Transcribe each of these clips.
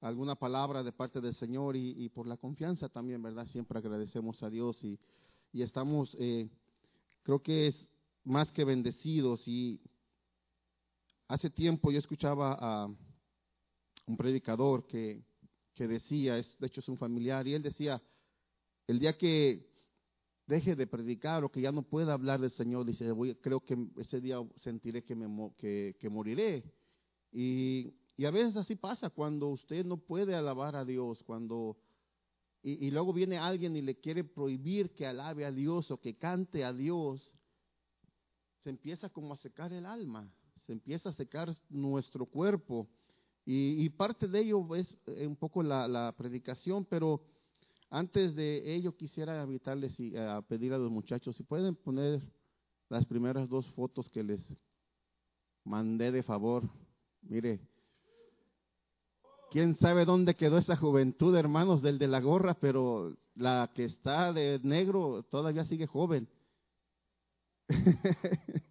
alguna palabra de parte del Señor y, por la confianza también, ¿verdad? Siempre agradecemos a Dios y, estamos, eh, creo que es más que bendecidos y hace tiempo yo escuchaba a un predicador que, que decía, de hecho es un familiar, y él decía, el día que deje de predicar o que ya no pueda hablar del Señor, dice, voy, creo que ese día sentiré me, que, que moriré. Y y a veces así pasa cuando usted no puede alabar a Dios, cuando y, luego viene alguien y le quiere prohibir que alabe a Dios o que cante a Dios, se empieza como a secar el alma, se empieza a secar nuestro cuerpo. Y, parte de ello es eh, un poco la, predicación, pero antes de ello quisiera invitarles y a pedir a los muchachos si pueden poner las primeras dos fotos que les mandé de favor. Mire, quién sabe dónde quedó esa juventud, hermanos, del de la gorra, pero la que está de negro todavía sigue joven.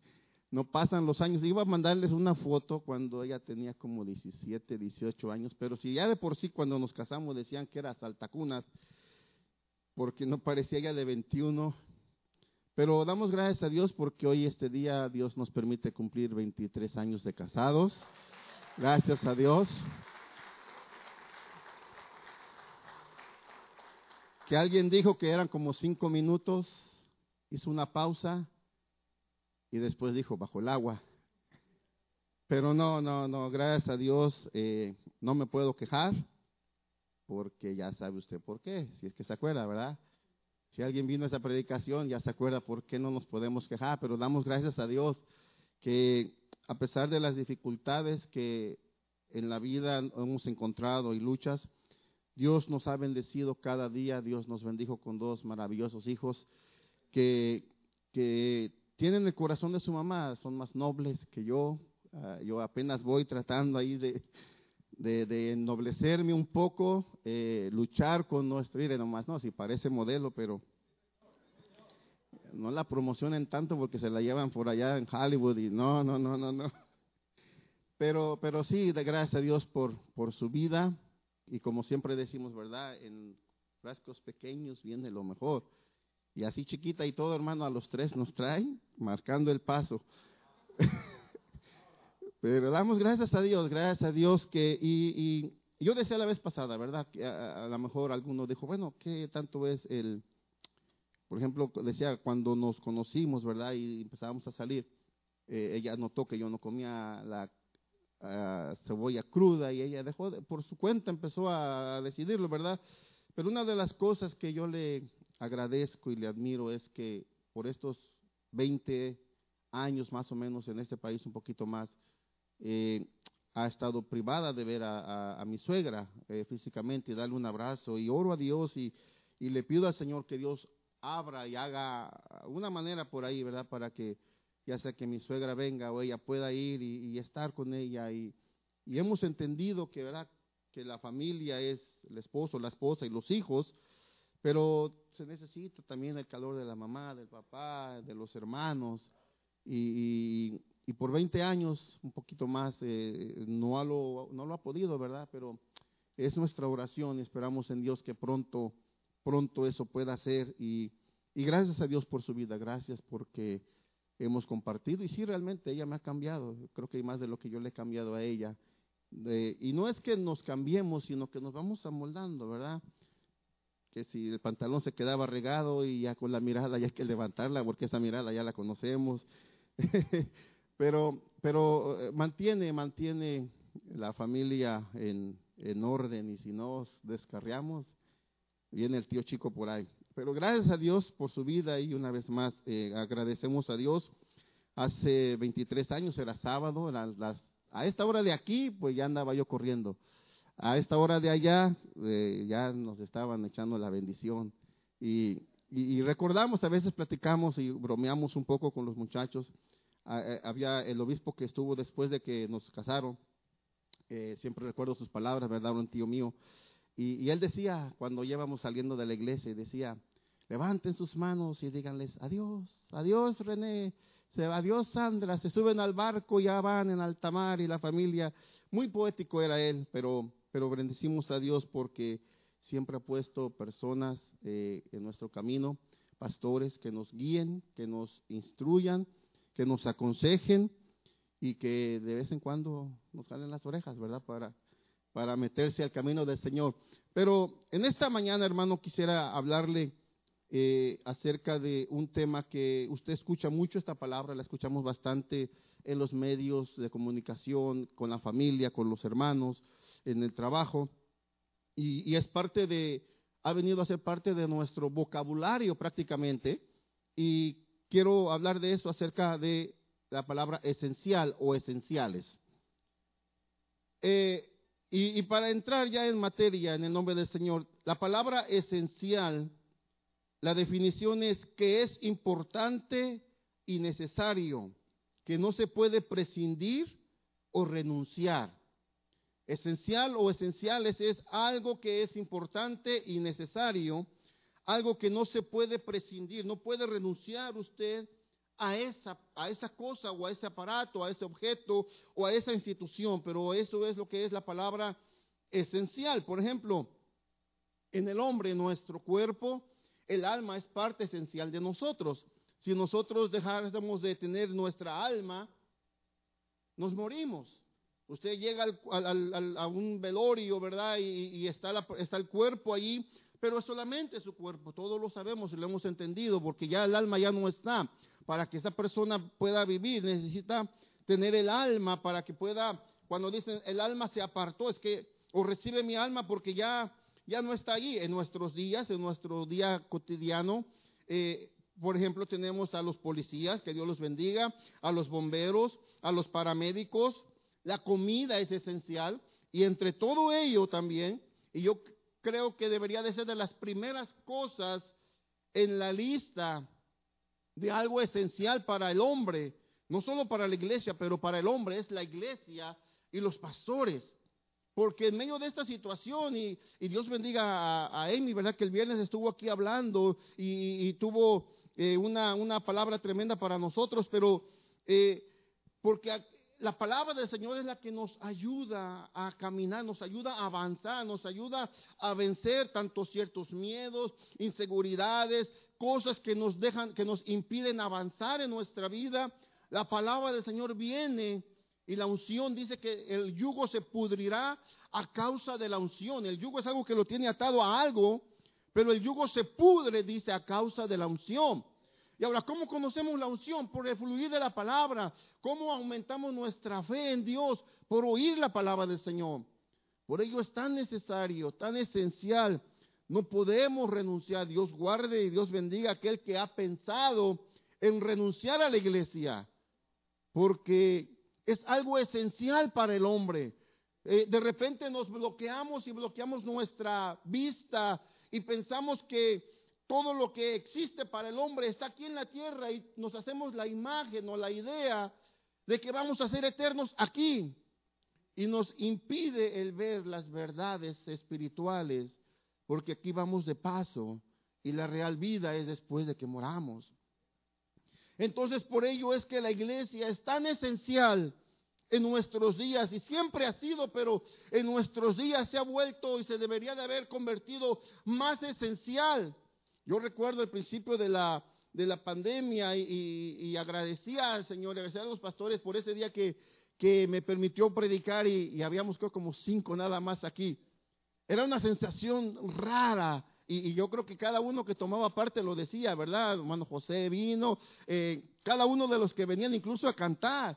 no pasan los años. Iba a mandarles una foto cuando ella tenía como 17, 18 años, pero si ya de por sí cuando nos casamos decían que era saltacunas, porque no parecía ella de 21. Pero damos gracias a Dios porque hoy este día Dios nos permite cumplir 23 años de casados. Gracias a Dios. Que alguien dijo que eran como cinco minutos, hizo una pausa y después dijo bajo el agua. Pero no, no, no, gracias a Dios eh, no me puedo quejar porque ya sabe usted por qué, si es que se acuerda, ¿verdad? Si alguien vino a esta predicación ya se acuerda por qué no nos podemos quejar, pero damos gracias a Dios que a pesar de las dificultades que en la vida hemos encontrado y luchas, Dios nos ha bendecido cada día, Dios nos bendijo con dos maravillosos hijos que, que tienen el corazón de su mamá, son más nobles que yo. Ah, yo apenas voy tratando ahí de, de, ennoblecerme un poco, eh, luchar con nuestro ir nomás, no, si parece modelo, pero no la promocionen tanto porque se la llevan por allá en Hollywood y no, no, no, no, no. Pero, pero sí, de gracias a Dios por, por su vida, y como siempre decimos, ¿verdad? En frascos pequeños viene lo mejor. Y así chiquita y todo, hermano, a los tres nos trae, marcando el paso. Pero damos gracias a Dios, gracias a Dios que, y, yo decía la vez pasada, ¿verdad? Que a, lo mejor alguno dijo, bueno, ¿qué tanto es el, por ejemplo, decía cuando nos conocimos, ¿verdad? Y empezábamos a salir, eh, ella notó que yo no comía la cebolla cruda y ella dejó, por su cuenta empezó a decidirlo, ¿verdad? Pero una de las cosas que yo le agradezco y le admiro es que por estos 20 años más o menos en este país, un poquito más, eh, ha estado privada de ver a, mi suegra eh, físicamente y darle un abrazo y oro a Dios y, y le pido al Señor que Dios abra y haga una manera por ahí, ¿verdad? Para que ya sea que mi suegra venga o ella pueda ir y, estar con ella. Y, hemos entendido que, ¿verdad? que la familia es el esposo, la esposa y los hijos, pero se necesita también el calor de la mamá, del papá, de los hermanos. Y, por 20 años, un poquito más, eh, no, lo, no lo ha podido, ¿verdad? Pero es nuestra oración y esperamos en Dios que pronto, pronto eso pueda ser. Y, y gracias a Dios por su vida, gracias porque hemos compartido y sí, realmente ella me ha cambiado, creo que hay más de lo que yo le he cambiado a ella. y no es que nos cambiemos, sino que nos vamos amoldando, ¿verdad? Que si el pantalón se quedaba regado y ya con la mirada ya hay que levantarla, porque esa mirada ya la conocemos. pero pero eh, mantiene, mantiene la familia en, en orden y si no descarriamos, viene el tío chico por ahí. Pero gracias a Dios por su vida y una vez más eh, agradecemos a Dios. Hace 23 años era sábado, a esta hora de aquí pues ya andaba yo corriendo. A esta hora de allá eh, ya nos estaban echando la bendición. Y, y, recordamos, a veces platicamos y bromeamos un poco con los muchachos. Eh, había el obispo que estuvo después de que nos casaron. siempre recuerdo sus palabras, ¿verdad? Un tío mío. Y, y, él decía, cuando íbamos saliendo de la iglesia, decía, levanten sus manos y díganles, adiós, adiós René, se va, adiós Sandra, se suben al barco, ya van en alta mar y la familia, muy poético era él, pero pero bendecimos a Dios porque siempre ha puesto personas eh, en nuestro camino, pastores que nos guíen, que nos instruyan, que nos aconsejen y que de vez en cuando nos jalen las orejas, ¿verdad? Para, para meterse al camino del Señor. Pero en esta mañana, hermano, quisiera hablarle eh, acerca de un tema que usted escucha mucho esta palabra, la escuchamos bastante en los medios de comunicación, con la familia, con los hermanos, en el trabajo, y, es parte de, ha venido a ser parte de nuestro vocabulario prácticamente, y quiero hablar de eso acerca de la palabra esencial o esenciales. Eh, y, y, para entrar ya en materia, en el nombre del Señor, la palabra esencial, la definición es que es importante y necesario, que no se puede prescindir o renunciar. Esencial o esenciales es algo que es importante y necesario, algo que no se puede prescindir, no puede renunciar usted a esa, a esa cosa o a ese aparato, a ese objeto o a esa institución, pero eso es lo que es la palabra esencial. Por ejemplo, en el hombre, nuestro cuerpo, el alma es parte esencial de nosotros. Si nosotros dejáramos de tener nuestra alma, nos morimos. Usted llega a un velorio, ¿verdad? Y, está, está el cuerpo allí, pero es solamente su cuerpo. Todos lo sabemos y lo hemos entendido, porque ya el alma ya no está. Para que esa persona pueda vivir, necesita tener el alma para que pueda, cuando dicen el alma se apartó, es que o recibe mi alma porque ya, ya no está allí. En nuestros días, en nuestro día cotidiano, eh, por ejemplo, tenemos a los policías, que Dios los bendiga, a los bomberos, a los paramédicos. La comida es esencial y entre todo ello también, y yo creo que debería de ser de las primeras cosas en la lista de algo esencial para el hombre, no solo para la iglesia, pero para el hombre, es la iglesia y los pastores. Porque en medio de esta situación, y, Dios bendiga a, a, Amy, ¿verdad? Que el viernes estuvo aquí hablando y tuvo eh, una, una, palabra tremenda para nosotros, pero eh, porque la palabra del Señor es la que nos ayuda a caminar, nos ayuda a avanzar, nos ayuda a vencer tanto ciertos miedos, inseguridades, cosas que nos dejan, que nos impiden avanzar en nuestra vida. La palabra del Señor viene y la unción dice que el yugo se pudrirá a causa de la unción. El yugo es algo que lo tiene atado a algo, pero el yugo se pudre, dice, a causa de la unción. Y ahora, ¿cómo conocemos la unción? Por el fluir de la palabra. ¿Cómo aumentamos nuestra fe en Dios? Por oír la palabra del Señor. Por ello es tan necesario, tan esencial. No podemos renunciar. Dios guarde y Dios bendiga a aquel que ha pensado en renunciar a la iglesia. Porque es algo esencial para el hombre. Eh, de repente nos bloqueamos y bloqueamos nuestra vista y pensamos que todo lo que existe para el hombre está aquí en la tierra y nos hacemos la imagen o la idea de que vamos a ser eternos aquí. Y nos impide el ver las verdades espirituales, porque aquí vamos de paso y la real vida es después de que moramos. Entonces por ello es que la iglesia es tan esencial en nuestros días y siempre ha sido, pero en nuestros días se ha vuelto y se debería de haber convertido más esencial yo recuerdo el principio de la, de la pandemia y, agradecía al Señor, agradecía a los pastores por ese día que, que me permitió predicar y, habíamos como cinco nada más aquí. Era una sensación rara y, yo creo que cada uno que tomaba parte lo decía, ¿verdad? Hermano José vino, eh, cada uno de los que venían incluso a cantar.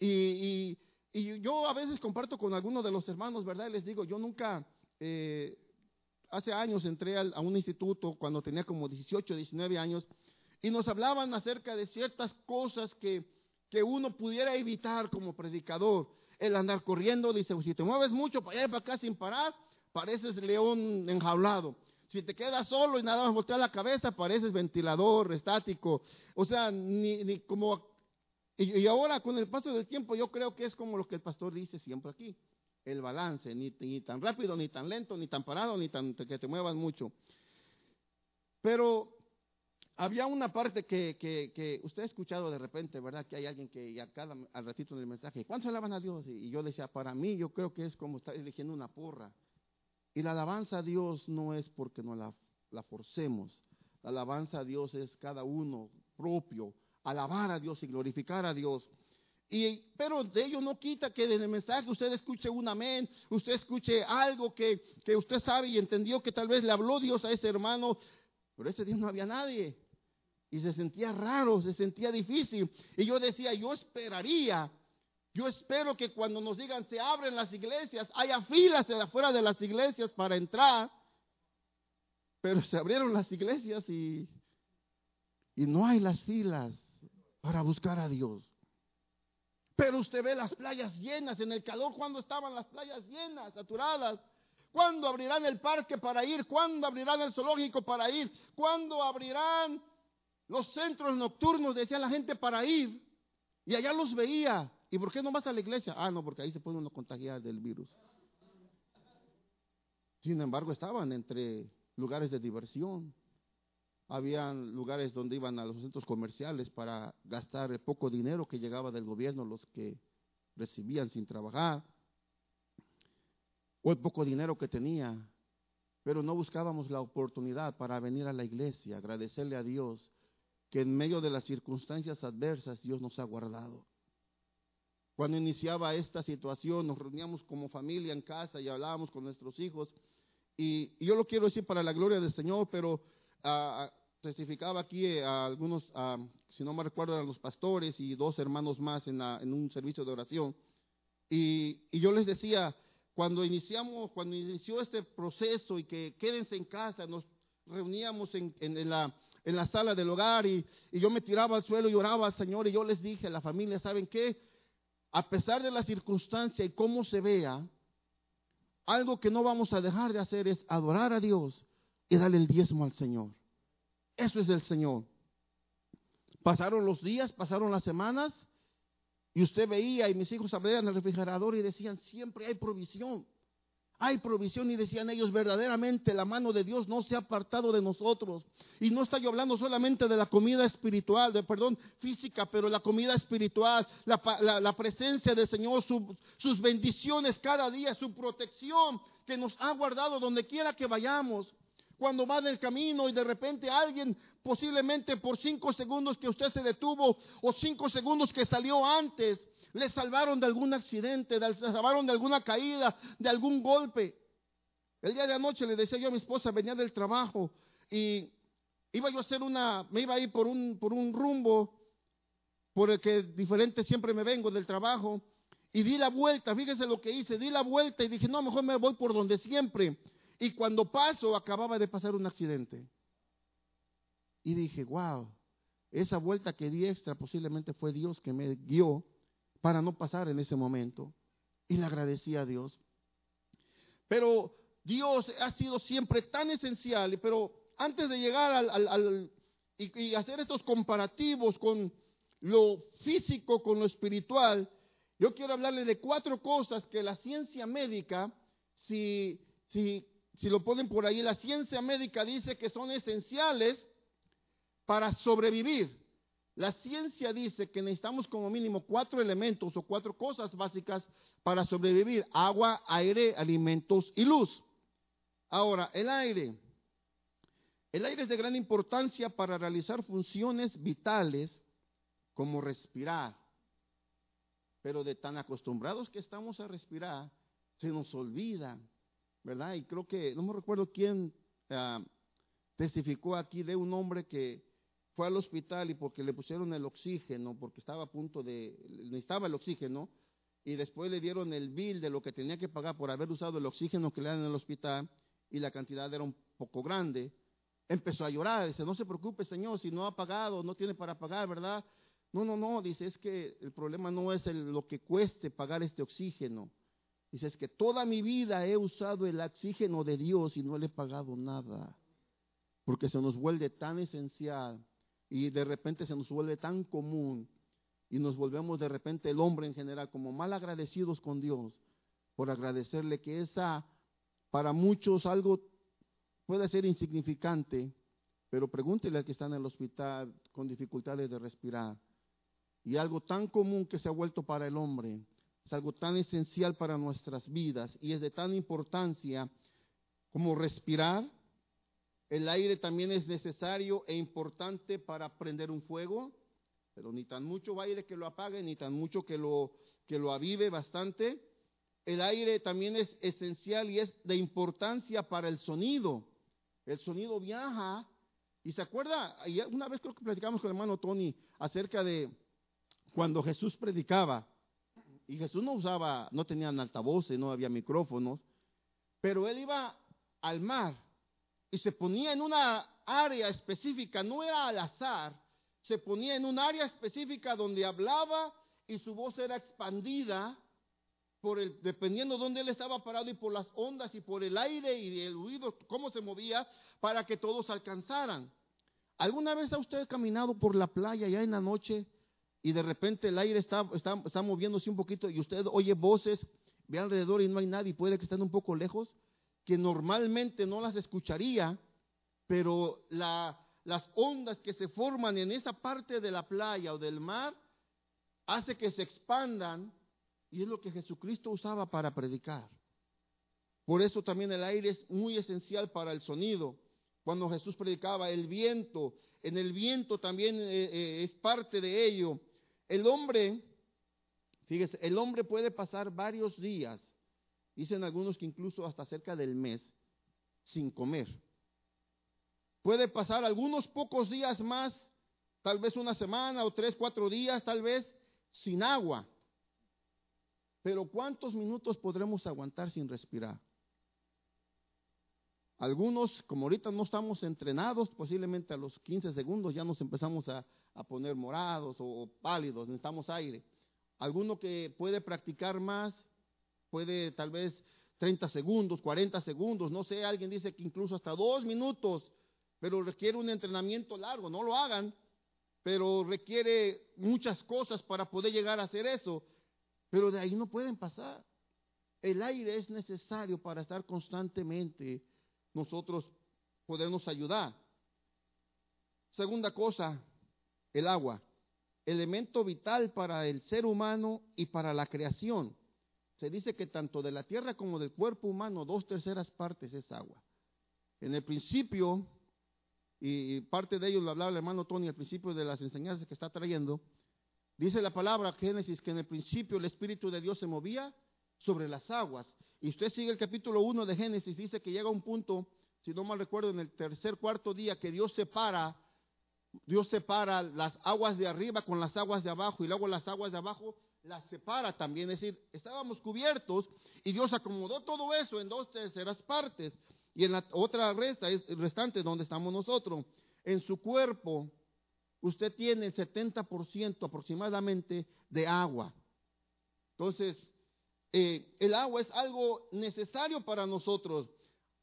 Y, yo a veces comparto con algunos de los hermanos, ¿verdad? Y les digo, yo nunca... Eh, hace años entré a, un instituto cuando tenía como 18, 19 años y nos hablaban acerca de ciertas cosas que, que uno pudiera evitar como predicador. El andar corriendo, dice, si te mueves mucho para allá y para acá sin parar, pareces león enjaulado. Si te quedas solo y nada más volteas la cabeza, pareces ventilador estático. O sea, ni, ni como... Y, ahora con el paso del tiempo yo creo que es como lo que el pastor dice siempre aquí el balance, ni, tan rápido, ni tan lento, ni tan parado, ni tan que te muevas mucho. Pero había una parte que, que, que, usted ha escuchado de repente, ¿verdad? Que hay alguien que cada, al ratito en el mensaje, ¿cuántos alaban a Dios? Y, yo decía, para mí yo creo que es como estar eligiendo una porra. Y la alabanza a Dios no es porque no la, la forcemos. La alabanza a Dios es cada uno propio, alabar a Dios y glorificar a Dios. Y, pero de ello no quita que en el mensaje usted escuche un amén, usted escuche algo que, que usted sabe y entendió que tal vez le habló Dios a ese hermano, pero ese día no había nadie. Y se sentía raro, se sentía difícil. Y yo decía, yo esperaría, yo espero que cuando nos digan se abren las iglesias, haya filas de afuera de las iglesias para entrar. Pero se abrieron las iglesias y, y no hay las filas para buscar a Dios. Pero usted ve las playas llenas en el calor, cuando estaban las playas llenas, saturadas. ¿Cuándo abrirán el parque para ir? ¿Cuándo abrirán el zoológico para ir? ¿Cuándo abrirán los centros nocturnos, decía la gente, para ir. Y allá los veía. ¿Y por qué no vas a la iglesia? Ah, no, porque ahí se puede uno contagiar del virus. Sin embargo, estaban entre lugares de diversión. Habían lugares donde iban a los centros comerciales para gastar el poco dinero que llegaba del gobierno, los que recibían sin trabajar, o el poco dinero que tenía. Pero no buscábamos la oportunidad para venir a la iglesia, agradecerle a Dios que en medio de las circunstancias adversas Dios nos ha guardado. Cuando iniciaba esta situación, nos reuníamos como familia en casa y hablábamos con nuestros hijos. Y, yo lo quiero decir para la gloria del Señor, pero ah, testificaba aquí eh, a algunos, ah, si no me recuerdo, eran los pastores y dos hermanos más en, un servicio de oración. Y, yo les decía, cuando iniciamos, cuando inició este proceso y que quédense en casa, nos reuníamos en, en la en la sala del hogar y, yo me tiraba al suelo y oraba al Señor y yo les dije a la familia, ¿saben qué? A pesar de la circunstancia y cómo se vea, algo que no vamos a dejar de hacer es adorar a Dios y darle el diezmo al Señor. Eso es del Señor. Pasaron los días, pasaron las semanas y usted veía y mis hijos abrían el refrigerador y decían, siempre hay provisión. Hay provisión y decían ellos, verdaderamente la mano de Dios no se ha apartado de nosotros. Y no está yo hablando solamente de la comida espiritual, de perdón, física, pero la comida espiritual, la, presencia del Señor, sus bendiciones cada día, su protección que nos ha guardado donde quiera que vayamos. Cuando va del camino y de repente alguien, posiblemente por cinco segundos que usted se detuvo o cinco segundos que salió antes, le salvaron de algún accidente, le salvaron de alguna caída, de algún golpe. El día de anoche le decía yo a mi esposa, venía del trabajo y iba yo a hacer una, me iba a ir por un, por un rumbo por el que diferente siempre me vengo del trabajo y di la vuelta, fíjese lo que hice, di la vuelta y dije, no, mejor me voy por donde siempre. Y cuando paso, acababa de pasar un accidente. Y dije, wow, esa vuelta que di extra posiblemente fue Dios que me guió para no pasar en ese momento. Y le agradecí a Dios. Pero Dios ha sido siempre tan esencial, pero antes de llegar al, y, hacer estos comparativos con lo físico, con lo espiritual, yo quiero hablarle de cuatro cosas que la ciencia médica, si, si, si lo ponen por ahí, la ciencia médica dice que son esenciales para sobrevivir. La ciencia dice que necesitamos como mínimo cuatro elementos o cuatro cosas básicas para sobrevivir. Agua, aire, alimentos y luz. Ahora, el aire. El aire es de gran importancia para realizar funciones vitales como respirar. Pero de tan acostumbrados que estamos a respirar, se nos olvida, ¿verdad? Y creo que, no me recuerdo quién ah, testificó aquí de un hombre que fue al hospital y porque le pusieron el oxígeno, porque estaba a punto de, necesitaba el oxígeno, y después le dieron el bill de lo que tenía que pagar por haber usado el oxígeno que le dan en el hospital, y la cantidad era un poco grande, empezó a llorar, dice, no se preocupe señor, si no ha pagado, no tiene para pagar, ¿verdad? No, no, no, dice, es que el problema no es lo que cueste pagar este oxígeno. Dice, es que toda mi vida he usado el oxígeno de Dios y no le he pagado nada, porque se nos vuelve tan esencial y de repente se nos vuelve tan común y nos volvemos de repente el hombre en general como mal agradecidos con Dios por agradecerle que esa para muchos algo puede ser insignificante, pero pregúntele al que está en el hospital con dificultades de respirar. Y algo tan común que se ha vuelto para el hombre, es algo tan esencial para nuestras vidas y es de tan importancia como respirar. El aire también es necesario e importante para prender un fuego, pero ni tan mucho aire que lo apague, ni tan mucho que lo, que lo avive bastante. El aire también es esencial y es de importancia para el sonido. El sonido viaja. Y se acuerda, una vez creo que platicamos con el hermano Tony acerca de cuando Jesús predicaba. Y Jesús no usaba, no tenían altavoces, no había micrófonos. Pero él iba al mar y se ponía en una área específica, no era al azar, se ponía en un área específica donde hablaba y su voz era expandida por el, dependiendo de dónde él estaba parado y por las ondas y por el aire y el ruido, cómo se movía para que todos alcanzaran. ¿Alguna vez ha usted caminado por la playa ya en la noche y de repente el aire está, está, está moviéndose un poquito y usted oye voces, ve alrededor y no hay nadie, puede que estén un poco lejos, que normalmente no las escucharía, pero la, las ondas que se forman en esa parte de la playa o del mar hace que se expandan y es lo que Jesucristo usaba para predicar. Por eso también el aire es muy esencial para el sonido. Cuando Jesús predicaba, el viento, en el viento también eh, eh, es parte de ello. El hombre, fíjese, el hombre puede pasar varios días, dicen algunos que incluso hasta cerca del mes, sin comer. Puede pasar algunos pocos días más, tal vez una semana o tres, cuatro días, tal vez, sin agua. Pero ¿cuántos minutos podremos aguantar sin respirar? Algunos, como ahorita no estamos entrenados, posiblemente a los 15 segundos ya nos empezamos a, poner morados o, pálidos, necesitamos aire. Alguno que puede practicar más, puede tal vez 30 segundos, 40 segundos, no sé, alguien dice que incluso hasta dos minutos, pero requiere un entrenamiento largo, no lo hagan, pero requiere muchas cosas para poder llegar a hacer eso. Pero de ahí no pueden pasar. El aire es necesario para estar constantemente nosotros podernos ayudar. Segunda cosa, el agua, elemento vital para el ser humano y para la creación. Se dice que tanto de la tierra como del cuerpo humano, dos terceras partes es agua. En el principio, y parte de ello lo hablaba el hermano Tony al principio de las enseñanzas que está trayendo, Dice la palabra Génesis que en el principio el Espíritu de Dios se movía sobre las aguas. Y usted sigue el capítulo 1 de Génesis, dice que llega un punto, si no mal recuerdo, en el tercer, cuarto día, que Dios separa, Dios separa las aguas de arriba con las aguas de abajo y luego las aguas de abajo las separa también. Es decir, estábamos cubiertos y Dios acomodó todo eso en dos terceras partes. Y en la otra resta, es restante donde estamos nosotros, en su cuerpo usted tiene el 70% aproximadamente de agua. Entonces, eh, el agua es algo necesario para nosotros.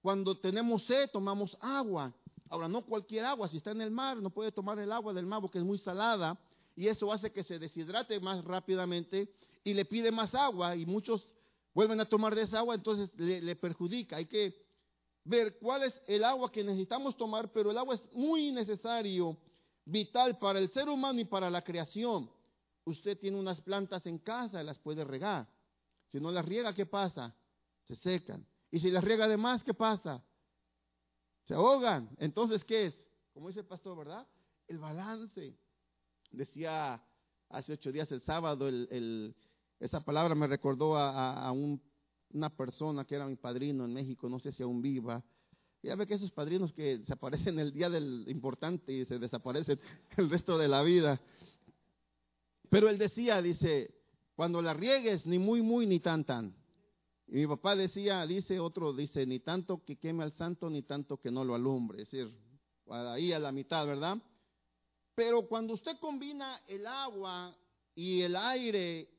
Cuando tenemos sed, tomamos agua. Ahora, no cualquier agua, si está en el mar, no puede tomar el agua del mar porque es muy salada y eso hace que se deshidrate más rápidamente y le pide más agua y muchos vuelven a tomar de esa agua, entonces le, le perjudica. Hay que ver cuál es el agua que necesitamos tomar, pero el agua es muy necesario vital para el ser humano y para la creación. Usted tiene unas plantas en casa y las puede regar. Si no las riega, ¿qué pasa? Se secan. Y si las riega de más, ¿qué pasa? Se ahogan. Entonces, ¿qué es? Como dice el pastor, ¿verdad? El balance. Decía hace ocho días el sábado, esa palabra me recordó a, una persona que era mi padrino en México, no sé si aún viva, ya ve que esos padrinos que se aparecen el día del importante y se desaparecen el resto de la vida. Pero él decía, dice, cuando la riegues, ni muy, muy, ni tan, tan. Y mi papá decía, dice otro, dice, ni tanto que queme al santo, ni tanto que no lo alumbre. Es decir, ahí a la mitad, ¿verdad? Pero cuando usted combina el agua y el aire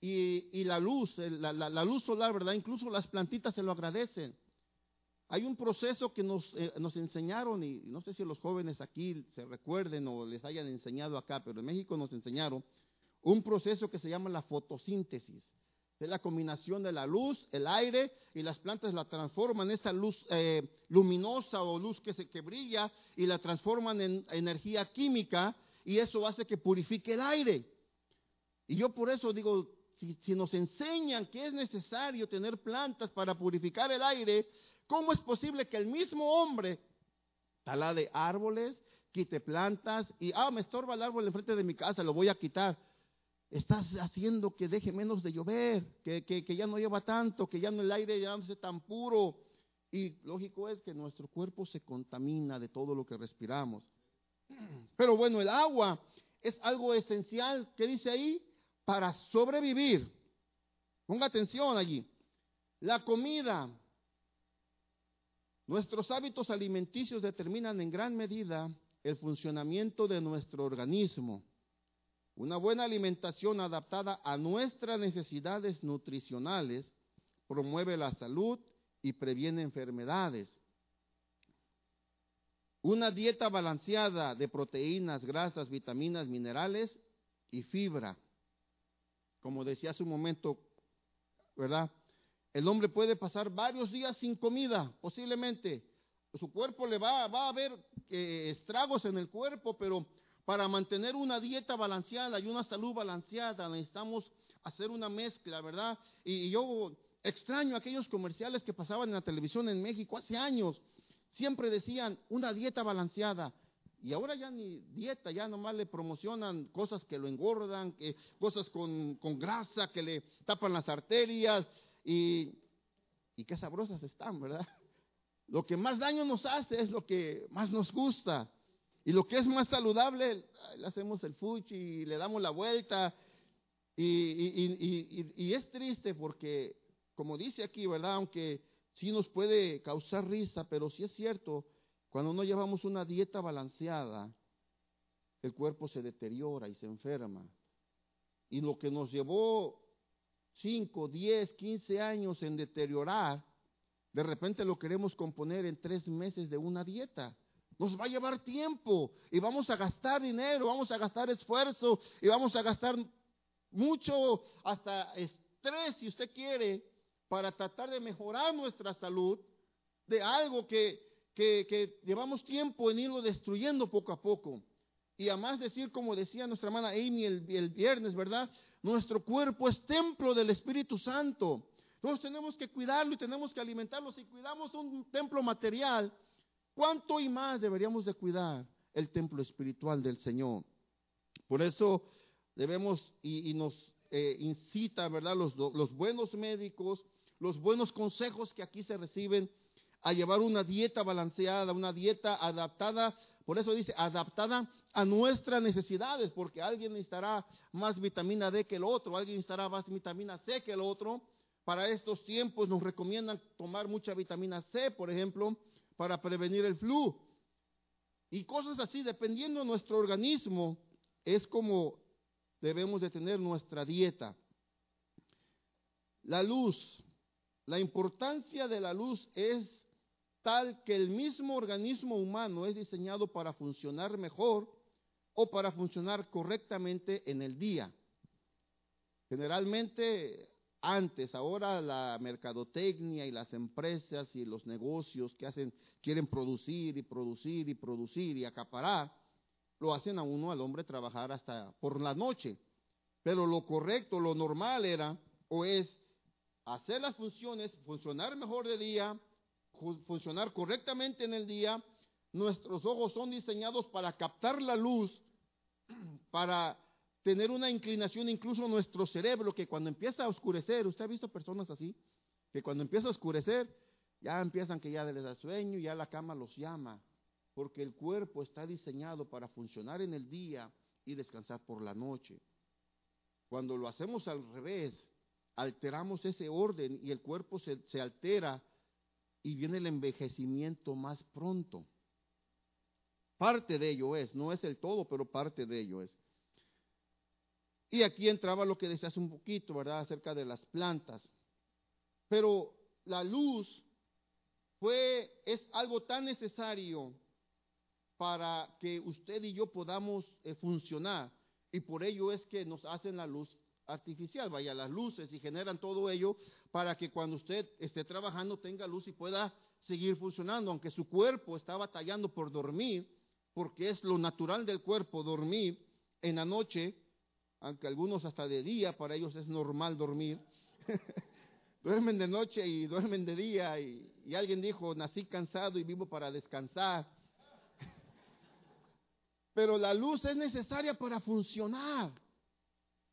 y, la luz, la, la luz solar, ¿verdad? Incluso las plantitas se lo agradecen. Hay un proceso que nos, eh, nos enseñaron, y no sé si los jóvenes aquí se recuerden o les hayan enseñado acá, pero en México nos enseñaron un proceso que se llama la fotosíntesis. Es la combinación de la luz, el aire y las plantas la transforman, esa luz eh, luminosa o luz que, se, que brilla y la transforman en energía química y eso hace que purifique el aire. Y yo por eso digo, si, si nos enseñan que es necesario tener plantas para purificar el aire, ¿cómo es posible que el mismo hombre tala de árboles, quite plantas y, ah, me estorba el árbol enfrente de mi casa, lo voy a quitar? Estás haciendo que deje menos de llover, que, que, ya no lleva tanto, que ya no el aire ya no sea tan puro. Y lógico es que nuestro cuerpo se contamina de todo lo que respiramos. Pero bueno, el agua es algo esencial, ¿qué dice ahí? Para sobrevivir. Ponga atención allí. La comida, nuestros hábitos alimenticios determinan en gran medida el funcionamiento de nuestro organismo. Una buena alimentación adaptada a nuestras necesidades nutricionales promueve la salud y previene enfermedades. Una dieta balanceada de proteínas, grasas, vitaminas, minerales y fibra. Como decía hace un momento, ¿verdad? El hombre puede pasar varios días sin comida, posiblemente. Su cuerpo le va, va a haber eh, estragos en el cuerpo, pero para mantener una dieta balanceada y una salud balanceada necesitamos hacer una mezcla, ¿verdad? Y, yo extraño aquellos comerciales que pasaban en la televisión en México hace años. Siempre decían una dieta balanceada. Y ahora ya ni dieta, ya nomás le promocionan cosas que lo engordan, que, cosas con, con grasa que le tapan las arterias y, y qué sabrosas están, ¿verdad? Lo que más daño nos hace es lo que más nos gusta. Y lo que es más saludable, le hacemos el fuchi y le damos la vuelta. Y, es triste porque, como dice aquí, ¿verdad? Aunque sí nos puede causar risa, pero sí es cierto, cuando no llevamos una dieta balanceada, el cuerpo se deteriora y se enferma. Y lo que nos llevó 5, 10, 15 años en deteriorar, de repente lo queremos componer en tres meses de una dieta. Nos va a llevar tiempo y vamos a gastar dinero, vamos a gastar esfuerzo y vamos a gastar mucho, hasta estrés, si usted quiere, para tratar de mejorar nuestra salud de algo que, que, llevamos tiempo en irlo destruyendo poco a poco. Y además decir, como decía nuestra hermana Amy el, el viernes, ¿verdad? Nuestro cuerpo es templo del Espíritu Santo. Entonces tenemos que cuidarlo y tenemos que alimentarlo. Si cuidamos un templo material, ¿Cuánto y más deberíamos de cuidar el templo espiritual del Señor? Por eso debemos y, nos eh, incita, ¿verdad? Los, los buenos médicos, los buenos consejos que aquí se reciben a llevar una dieta balanceada, una dieta adaptada, por eso dice, adaptada a nuestras necesidades, porque alguien necesitará más vitamina D que el otro, alguien necesitará más vitamina C que el otro. Para estos tiempos nos recomiendan tomar mucha vitamina C, por ejemplo, para prevenir el flu. Y cosas así, dependiendo de nuestro organismo, es como debemos de tener nuestra dieta. La luz, la importancia de la luz es tal que el mismo organismo humano es diseñado para funcionar mejor o para funcionar correctamente en el día. Generalmente antes, ahora la mercadotecnia y las empresas y los negocios que hacen, quieren producir y producir y producir y acaparar, lo hacen a uno, al hombre, trabajar hasta por la noche. Pero lo correcto, lo normal era, o es hacer las funciones, funcionar mejor de día, funcionar correctamente en el día. Nuestros ojos son diseñados para captar la luz, para tener una inclinación incluso nuestro cerebro que cuando empieza a oscurecer, ¿usted ha visto personas así? Que cuando empieza a oscurecer, ya empiezan que ya les da sueño, ya la cama los llama, porque el cuerpo está diseñado para funcionar en el día y descansar por la noche. Cuando lo hacemos al revés, alteramos ese orden y el cuerpo se, se altera y viene el envejecimiento más pronto. Parte de ello es, no es el todo, pero parte de ello es. Y aquí entraba lo que decías un poquito, ¿verdad?, acerca de las plantas. Pero la luz fue, es algo tan necesario para que usted y yo podamos eh, funcionar. Y por ello es que nos hacen la luz artificial, vaya, las luces y generan todo ello para que cuando usted esté trabajando tenga luz y pueda seguir funcionando, aunque su cuerpo está batallando por dormir, porque es lo natural del cuerpo dormir en la noche, aunque algunos hasta de día, para ellos es normal dormir. duermen de noche y duermen de día y, alguien dijo, nací cansado y vivo para descansar. Pero la luz es necesaria para funcionar.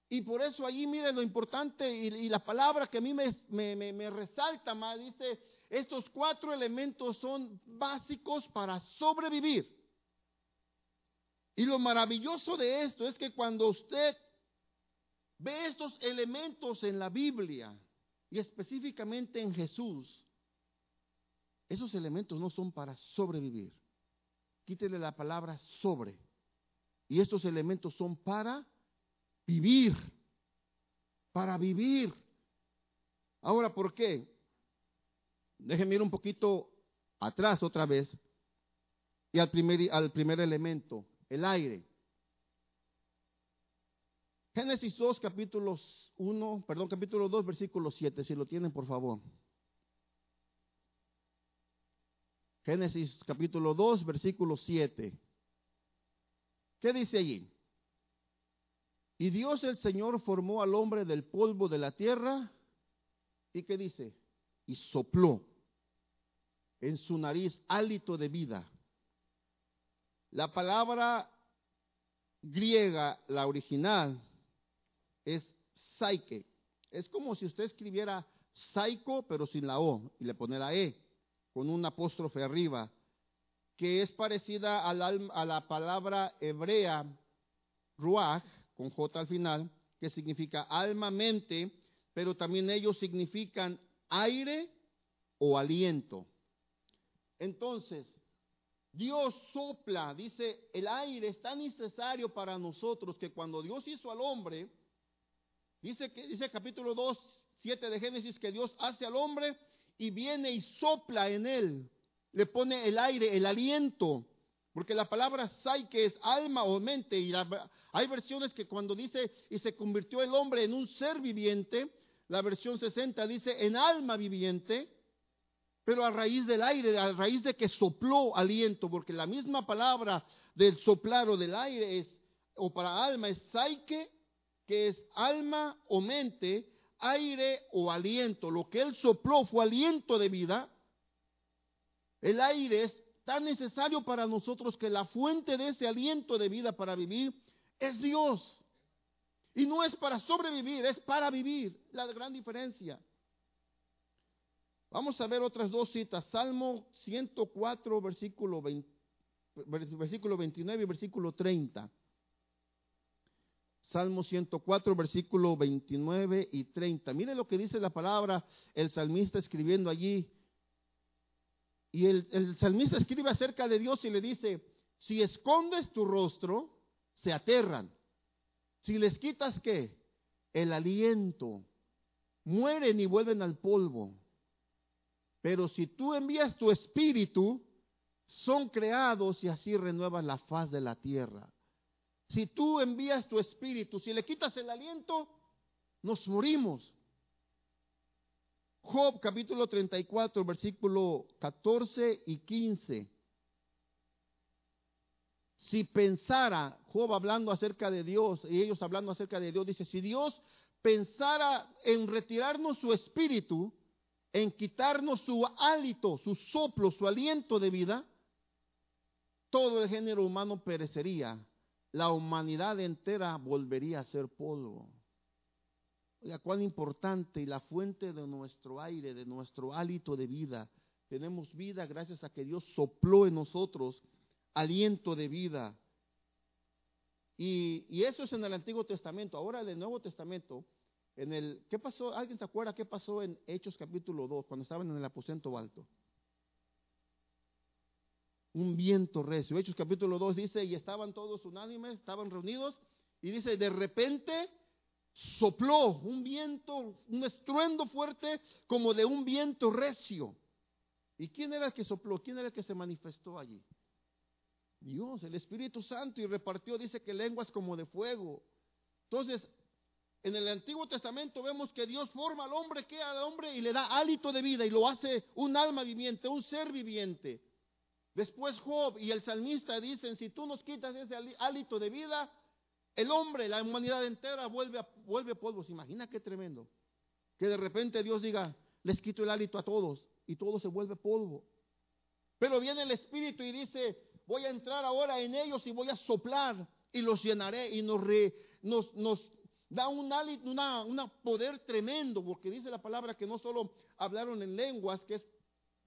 Y por eso allí, miren lo importante y, la palabra que a mí me, me, resalta más, dice, estos cuatro elementos son básicos para sobrevivir. Y lo maravilloso de esto es que cuando usted ve estos elementos en la Biblia y específicamente en Jesús, esos elementos no son para sobrevivir. Quítele la palabra sobre. Y estos elementos son para vivir, para vivir. Ahora, ¿por qué? Déjenme ir un poquito atrás otra vez y al primer, al primer elemento, el aire. Génesis 2, capítulos 1, perdón, capítulo 2, versículo 7, si lo tienen, por favor. Génesis capítulo 2, versículo 7. ¿Qué dice allí? Y Dios el Señor formó al hombre del polvo de la tierra. ¿Y qué dice? Y sopló en su nariz hálito de vida. La palabra griega, la original, es psyche. Es como si usted escribiera psycho, pero sin la O, y le pone la E, con un apóstrofe arriba, que es parecida a la, a la palabra hebrea ruach, con J al final, que significa alma, mente, pero también ellos significan aire o aliento. Entonces, Dios sopla, dice, el aire es tan necesario para nosotros que cuando Dios hizo al hombre, dice que dice capítulo 2, 7 de Génesis que Dios hace al hombre y viene y sopla en él, le pone el aire, el aliento. Porque la palabra que es alma o mente, y hay versiones que cuando dice y se convirtió el hombre en un ser viviente, la versión 60 dice en alma viviente, pero a raíz del aire, a raíz de que sopló aliento, porque la misma palabra del soplar o del aire es, o para alma es saike, que es alma o mente, aire o aliento. Lo que él sopló fue aliento de vida. El aire es tan necesario para nosotros que la fuente de ese aliento de vida para vivir es Dios. Y no es para sobrevivir, es para vivir. La gran diferencia. Vamos a ver otras dos citas. Salmo 104, versículo, versículo 29 y versículo 30. Salmo 104, versículo 29 y 30. Mire lo que dice la palabra, el salmista escribiendo allí y el, salmista escribe acerca de Dios y le dice, si escondes tu rostro, se aterran. Si les quitas qué? El aliento, mueren y vuelven al polvo. Pero si tú envías tu espíritu, son creados y así renuevas la faz de la tierra. Si tú envías tu espíritu, si le quitas el aliento, nos morimos. Job capítulo 34, versículo 14 y 15. Si pensara, Job hablando acerca de Dios y ellos hablando acerca de Dios, dice, si Dios pensara en retirarnos su espíritu, en quitarnos su hálito, su soplo, su aliento de vida, todo el género humano perecería, la humanidad entera volvería a ser polvo. Oiga, cuán importante y la fuente de nuestro aire, de nuestro hálito de vida. Tenemos vida gracias a que Dios sopló en nosotros aliento de vida. Y, eso es en el Antiguo Testamento. Ahora en el Nuevo Testamento, en el, ¿qué pasó? ¿Alguien se acuerda qué pasó en Hechos capítulo 2, cuando estaban en el aposento alto? Un viento recio. Hechos capítulo 2 dice, y estaban todos unánimes, estaban reunidos, y dice, de repente sopló un viento, un estruendo fuerte como de un viento recio. ¿Y quién era el que sopló? ¿Quién era el que se manifestó allí? Dios, el Espíritu Santo, y repartió, dice que lenguas como de fuego. Entonces, En el Antiguo Testamento vemos que Dios forma al hombre, que al hombre y le da hálito de vida y lo hace un alma viviente, un ser viviente. Después Job y el salmista dicen, si tú nos quitas ese hálito de vida, el hombre, la humanidad entera vuelve, a, vuelve polvo. ¿Se imagina qué tremendo? Que de repente Dios diga, les quito el hálito a todos y todo se vuelve polvo. Pero viene el Espíritu y dice, voy a entrar ahora en ellos y voy a soplar y los llenaré y nos, nos, nos da un una, una poder tremendo, porque dice la palabra que no solo hablaron en lenguas, que es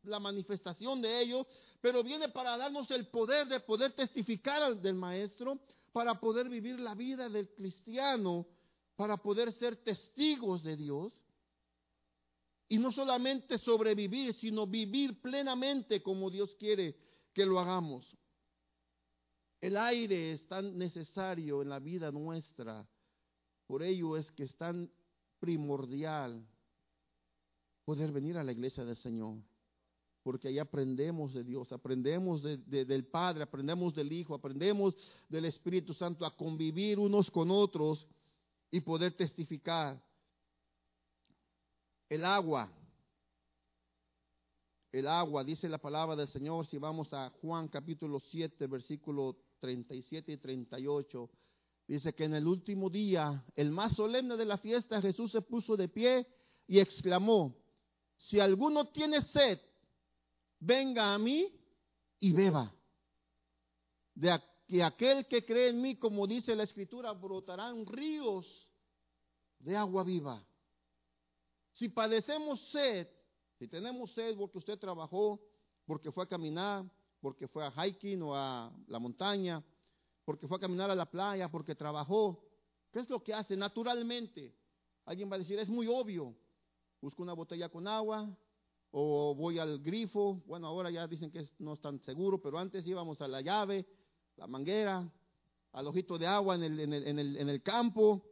la manifestación de ellos, pero viene para darnos el poder de poder testificar del Maestro, para poder vivir la vida del cristiano, para poder ser testigos de Dios. Y no solamente sobrevivir, sino vivir plenamente como Dios quiere que lo hagamos. El aire es tan necesario en la vida nuestra. Por ello es que es tan primordial poder venir a la iglesia del Señor. Porque ahí aprendemos de Dios, aprendemos del Padre, aprendemos del Hijo, aprendemos del Espíritu Santo a convivir unos con otros y poder testificar el agua. El agua, dice la palabra del Señor, si vamos a Juan capítulo 7, versículo 37 y 38, dice que en el último día, el más solemne de la fiesta, Jesús se puso de pie y exclamó, si alguno tiene sed, venga a mí y beba. De que aquel que cree en mí, como dice la escritura, brotarán ríos de agua viva. Si padecemos sed, si tenemos sed porque usted trabajó, porque fue a caminar, porque fue a hiking o a la montaña, porque fue a caminar a la playa, porque trabajó, ¿qué es lo que hace naturalmente? Alguien va a decir, es muy obvio. Busco una botella con agua o voy al grifo. Bueno, ahora ya dicen que no es tan seguro, pero antes íbamos a la llave, la manguera, al ojito de agua en el, en el, en el, en el campo.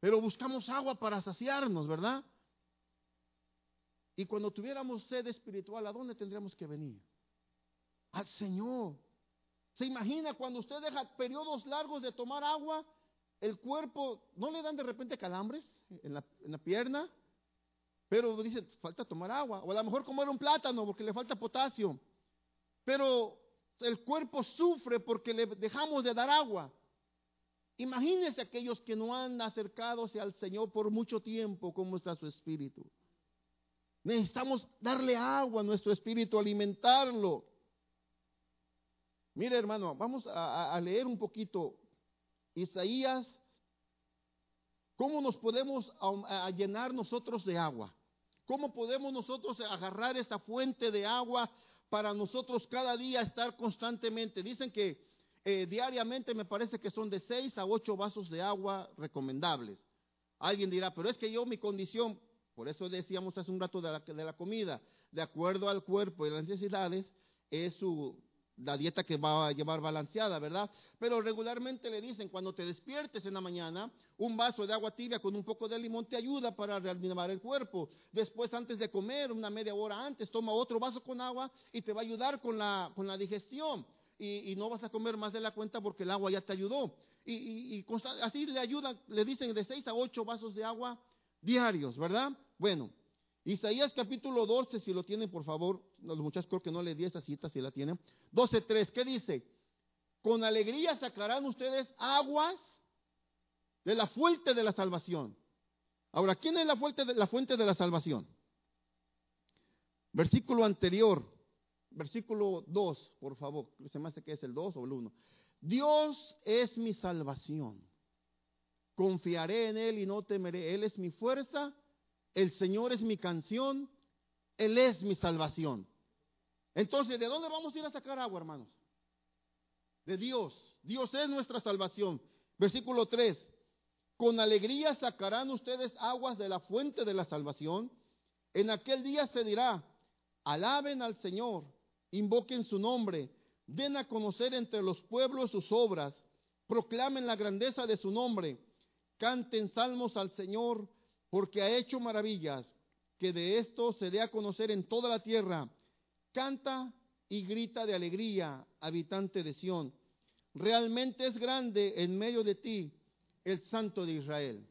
Pero buscamos agua para saciarnos, ¿verdad? Y cuando tuviéramos sed espiritual, ¿a dónde tendríamos que venir? Al Señor. ¿Se imagina cuando usted deja periodos largos de tomar agua, el cuerpo, ¿no le dan de repente calambres en la, en la pierna? Pero dice, falta tomar agua. O a lo mejor comer un plátano porque le falta potasio. Pero el cuerpo sufre porque le dejamos de dar agua. Imagínense aquellos que no han acercado al Señor por mucho tiempo, cómo está su espíritu. Necesitamos darle agua a nuestro espíritu, alimentarlo. Mire hermano, vamos a, leer un poquito Isaías, cómo nos podemos llenar nosotros de agua. ¿Cómo podemos nosotros agarrar esa fuente de agua para nosotros cada día estar constantemente? Dicen que eh, diariamente me parece que son de seis a ocho vasos de agua recomendables. Alguien dirá, pero es que yo mi condición, por eso decíamos hace un rato de la, de la comida, de acuerdo al cuerpo y las necesidades, es su, la dieta que va a llevar balanceada, ¿verdad? Pero regularmente le dicen, cuando te despiertes en la mañana, un vaso de agua tibia con un poco de limón te ayuda para reanimar el cuerpo. Después, antes de comer, una media hora antes, toma otro vaso con agua y te va a ayudar con la, con la digestión. Y, no vas a comer más de la cuenta porque el agua ya te ayudó. Y, y así le ayudan, le dicen de seis a ocho vasos de agua diarios, ¿verdad? Bueno, Isaías capítulo 12, si lo tienen, por favor, los muchachos creo que no le di esa cita, si la tienen. 12.3, ¿qué dice? Con alegría sacarán ustedes aguas de la fuente de la salvación. Ahora, ¿quién es la fuente de la, fuente de la salvación? Versículo anterior, versículo 2, por favor. Se me hace que es el 2 o el 1. Dios es mi salvación. Confiaré en Él y no temeré. Él es mi fuerza el Señor es mi canción, Él es mi salvación. Entonces, ¿de dónde vamos a ir a sacar agua, hermanos? De Dios. Dios es nuestra salvación. Versículo 3. Con alegría sacarán ustedes aguas de la fuente de la salvación. En aquel día se dirá, alaben al Señor, invoquen su nombre, den a conocer entre los pueblos sus obras, proclamen la grandeza de su nombre, canten salmos al Señor, porque ha hecho maravillas, que de esto se dé a conocer en toda la tierra. Canta y grita de alegría, habitante de Sión. Realmente es grande en medio de ti el Santo de Israel.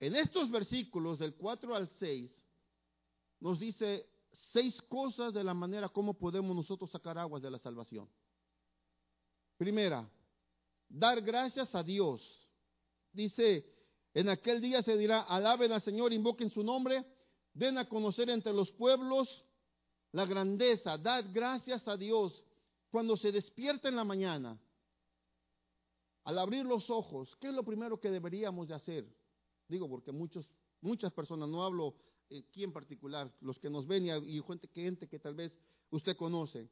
En estos versículos del 4 al 6 nos dice seis cosas de la manera como podemos nosotros sacar aguas de la salvación. Primera, dar gracias a Dios. Dice, en aquel día se dirá, alaben al Señor, invoquen su nombre, den a conocer entre los pueblos la grandeza, dad gracias a Dios cuando se despierta en la mañana. Al abrir los ojos, ¿qué es lo primero que deberíamos de hacer? Digo, porque muchos, muchas personas, no hablo aquí en particular, los que nos ven y, gente, gente que tal vez usted conoce,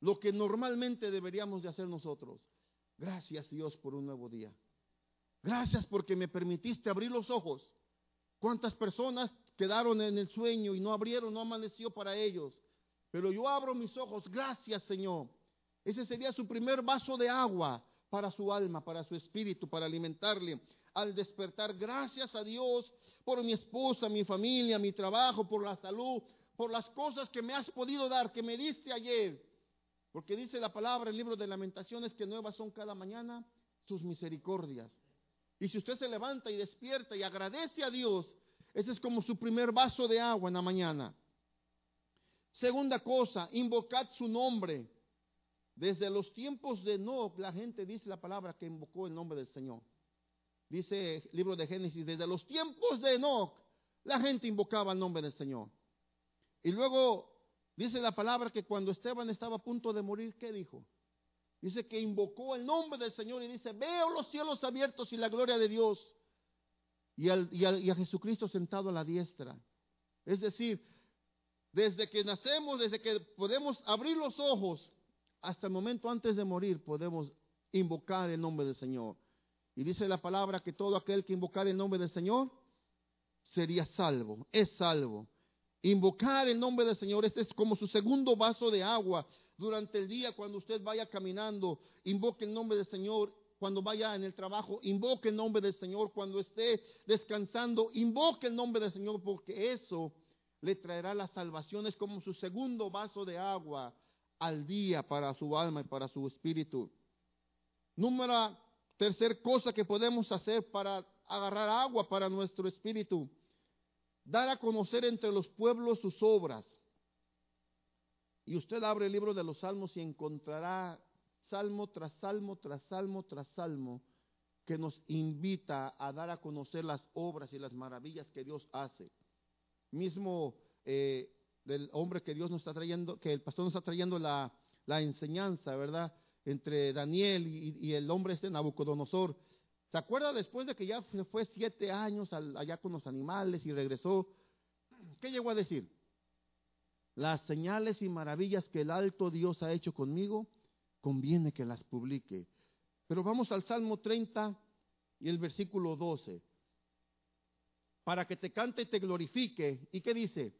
lo que normalmente deberíamos de hacer nosotros. Gracias Dios por un nuevo día. Gracias porque me permitiste abrir los ojos. ¿Cuántas personas quedaron en el sueño y no abrieron, no amaneció para ellos? Pero yo abro mis ojos. Gracias Señor. Ese sería su primer vaso de agua para su alma, para su espíritu, para alimentarle. Al despertar, gracias a Dios por mi esposa, mi familia, mi trabajo, por la salud, por las cosas que me has podido dar, que me diste ayer. Porque dice la palabra el libro de lamentaciones que nuevas son cada mañana sus misericordias. Y si usted se levanta y despierta y agradece a Dios, ese es como su primer vaso de agua en la mañana. Segunda cosa, invocad su nombre. Desde los tiempos de Enoch, la gente dice la palabra que invocó el nombre del Señor. Dice el libro de Génesis, desde los tiempos de Enoch, la gente invocaba el nombre del Señor. Y luego dice la palabra que cuando Esteban estaba a punto de morir, ¿qué dijo? Dice que invocó el nombre del Señor y dice, veo los cielos abiertos y la gloria de Dios y, y a Jesucristo sentado a la diestra. Es decir, desde que nacemos, desde que podemos abrir los ojos, hasta el momento antes de morir, podemos invocar el nombre del Señor. Y dice la palabra que todo aquel que invocar el nombre del Señor sería salvo, es salvo. Invocar el nombre del Señor, este es como su segundo vaso de agua durante el día, cuando usted vaya caminando, invoque el nombre del Señor. Cuando vaya en el trabajo, invoque el nombre del Señor. Cuando esté descansando, invoque el nombre del Señor, porque eso le traerá la salvación. Es como su segundo vaso de agua al día para su alma y para su espíritu. Número, tercer cosa que podemos hacer para agarrar agua para nuestro espíritu. Dar a conocer entre los pueblos sus obras. Y usted abre el libro de los salmos y encontrará salmo tras salmo, tras salmo, tras salmo, que nos invita a dar a conocer las obras y las maravillas que Dios hace. Mismo eh, del hombre que Dios nos está trayendo, que el pastor nos está trayendo la, enseñanza, ¿verdad? Entre Daniel y, el hombre este Nabucodonosor. ¿Se acuerda después de que ya fue siete años allá con los animales y regresó? ¿Qué llegó a decir? Las señales y maravillas que el alto Dios ha hecho conmigo, conviene que las publique. Pero vamos al Salmo 30 y el versículo 12. Para que te cante y te glorifique. ¿Y qué dice?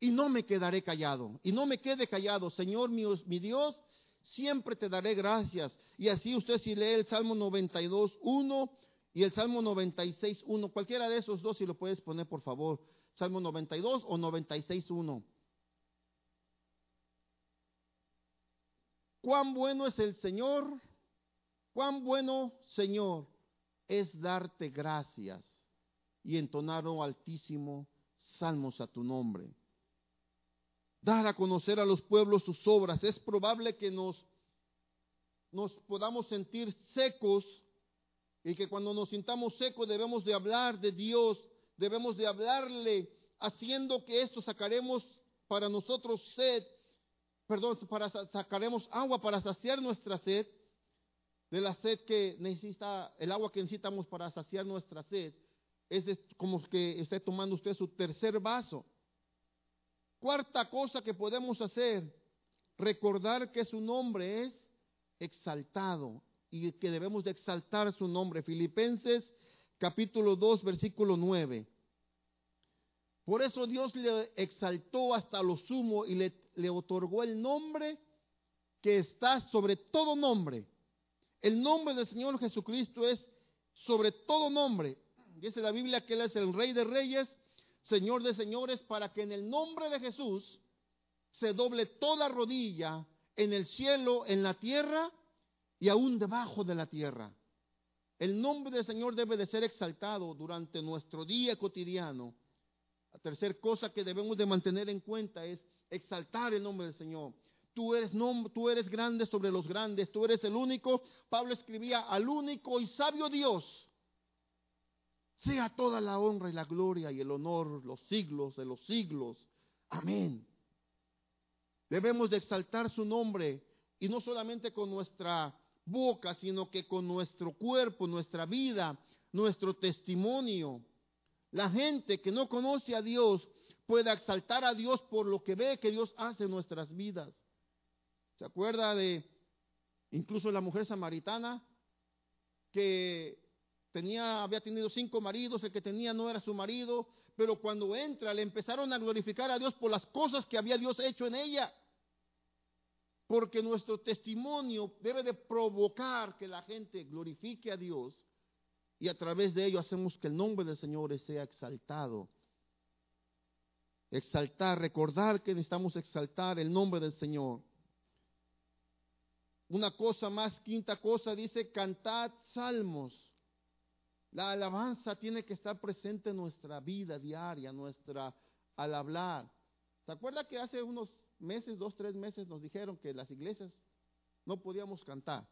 Y no me quedaré callado. Y no me quede callado. Señor mío, mi Dios, siempre te daré gracias. Y así usted si lee el Salmo 92, 1 y el Salmo 96, 1, cualquiera de esos dos, si lo puedes poner por favor. Salmo 92 o 96, 1. Cuán bueno es el Señor, cuán bueno, Señor, es darte gracias y entonar, oh altísimo, salmos a tu nombre. Dar a conocer a los pueblos sus obras. Es probable que nos, nos podamos sentir secos y que cuando nos sintamos secos debemos de hablar de Dios, debemos de hablarle, haciendo que esto sacaremos para nosotros sed perdón, para sacaremos agua para saciar nuestra sed, de la sed que necesita, el agua que necesitamos para saciar nuestra sed, es como que esté tomando usted su tercer vaso. Cuarta cosa que podemos hacer, recordar que su nombre es exaltado y que debemos de exaltar su nombre. Filipenses capítulo 2, versículo 9. Por eso Dios le exaltó hasta lo sumo y le le otorgó el nombre que está sobre todo nombre. El nombre del Señor Jesucristo es sobre todo nombre. Dice la Biblia que Él es el Rey de Reyes, Señor de Señores, para que en el nombre de Jesús se doble toda rodilla en el cielo, en la tierra y aún debajo de la tierra. El nombre del Señor debe de ser exaltado durante nuestro día cotidiano. La tercera cosa que debemos de mantener en cuenta es exaltar el nombre del Señor. Tú eres, tú eres grande sobre los grandes, tú eres el único. Pablo escribía al único y sabio Dios. Sea toda la honra y la gloria y el honor los siglos de los siglos. Amén. Debemos de exaltar su nombre y no solamente con nuestra boca, sino que con nuestro cuerpo, nuestra vida, nuestro testimonio. La gente que no conoce a Dios puede exaltar a Dios por lo que ve que Dios hace en nuestras vidas. ¿Se acuerda de incluso la mujer samaritana que tenía, había tenido cinco maridos, el que tenía no era su marido, pero cuando entra le empezaron a glorificar a Dios por las cosas que había Dios hecho en ella. Porque nuestro testimonio debe de provocar que la gente glorifique a Dios y a través de ello hacemos que el nombre del Señor sea exaltado. Exaltar, recordar que necesitamos exaltar el nombre del Señor una cosa más, quinta cosa, dice, cantad salmos. La alabanza tiene que estar presente en nuestra vida diaria, nuestra al hablar. ¿Se acuerda que hace unos meses, dos, tres meses, nos dijeron que las iglesias no podíamos cantar?